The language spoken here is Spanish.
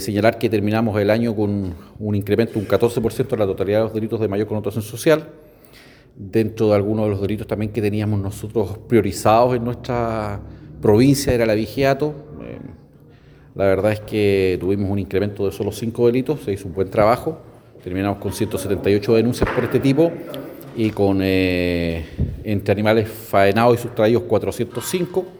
Señalar que terminamos el año con un incremento de un 14% en la totalidad de los delitos de mayor connotación social, dentro de algunos de los delitos también que teníamos nosotros priorizados en nuestra provincia era la vigiato. Eh, la verdad es que tuvimos un incremento de solo 5 delitos, se hizo un buen trabajo, terminamos con 178 denuncias por este tipo y con eh, entre animales faenados y sustraídos 405